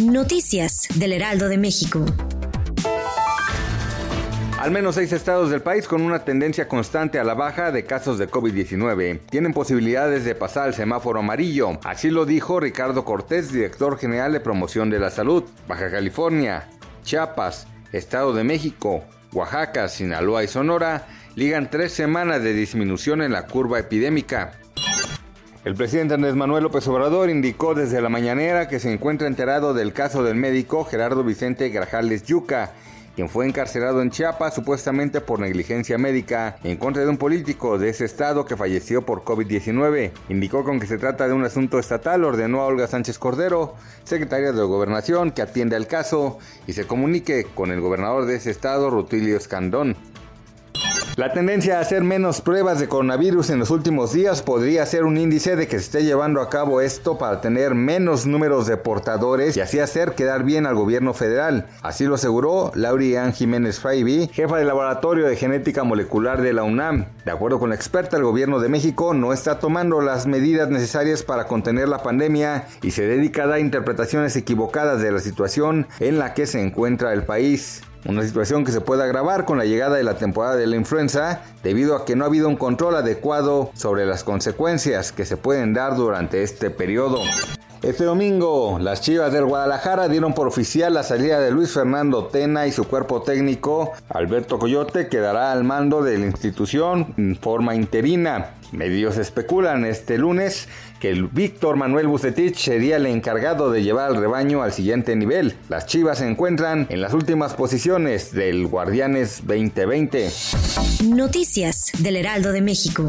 Noticias del Heraldo de México. Al menos seis estados del país con una tendencia constante a la baja de casos de COVID-19 tienen posibilidades de pasar al semáforo amarillo. Así lo dijo Ricardo Cortés, director general de promoción de la salud. Baja California, Chiapas, Estado de México, Oaxaca, Sinaloa y Sonora ligan tres semanas de disminución en la curva epidémica. El presidente Andrés Manuel López Obrador indicó desde la mañanera que se encuentra enterado del caso del médico Gerardo Vicente Grajales Yuca, quien fue encarcelado en Chiapas supuestamente por negligencia médica en contra de un político de ese estado que falleció por COVID-19. Indicó con que se trata de un asunto estatal, ordenó a Olga Sánchez Cordero, secretaria de Gobernación, que atiende al caso y se comunique con el gobernador de ese estado, Rutilio Escandón. La tendencia a hacer menos pruebas de coronavirus en los últimos días podría ser un índice de que se esté llevando a cabo esto para tener menos números de portadores y así hacer quedar bien al gobierno federal. Así lo aseguró Laurian Jiménez Faibi, jefa del Laboratorio de Genética Molecular de la UNAM. De acuerdo con la experta, el gobierno de México no está tomando las medidas necesarias para contener la pandemia y se dedica a dar interpretaciones equivocadas de la situación en la que se encuentra el país. Una situación que se puede agravar con la llegada de la temporada de la influenza debido a que no ha habido un control adecuado sobre las consecuencias que se pueden dar durante este periodo. Este domingo, las Chivas del Guadalajara dieron por oficial la salida de Luis Fernando Tena y su cuerpo técnico, Alberto Coyote, quedará al mando de la institución en forma interina. Medios especulan este lunes que el Víctor Manuel Bucetich sería el encargado de llevar al rebaño al siguiente nivel. Las Chivas se encuentran en las últimas posiciones del Guardianes 2020. Noticias del Heraldo de México.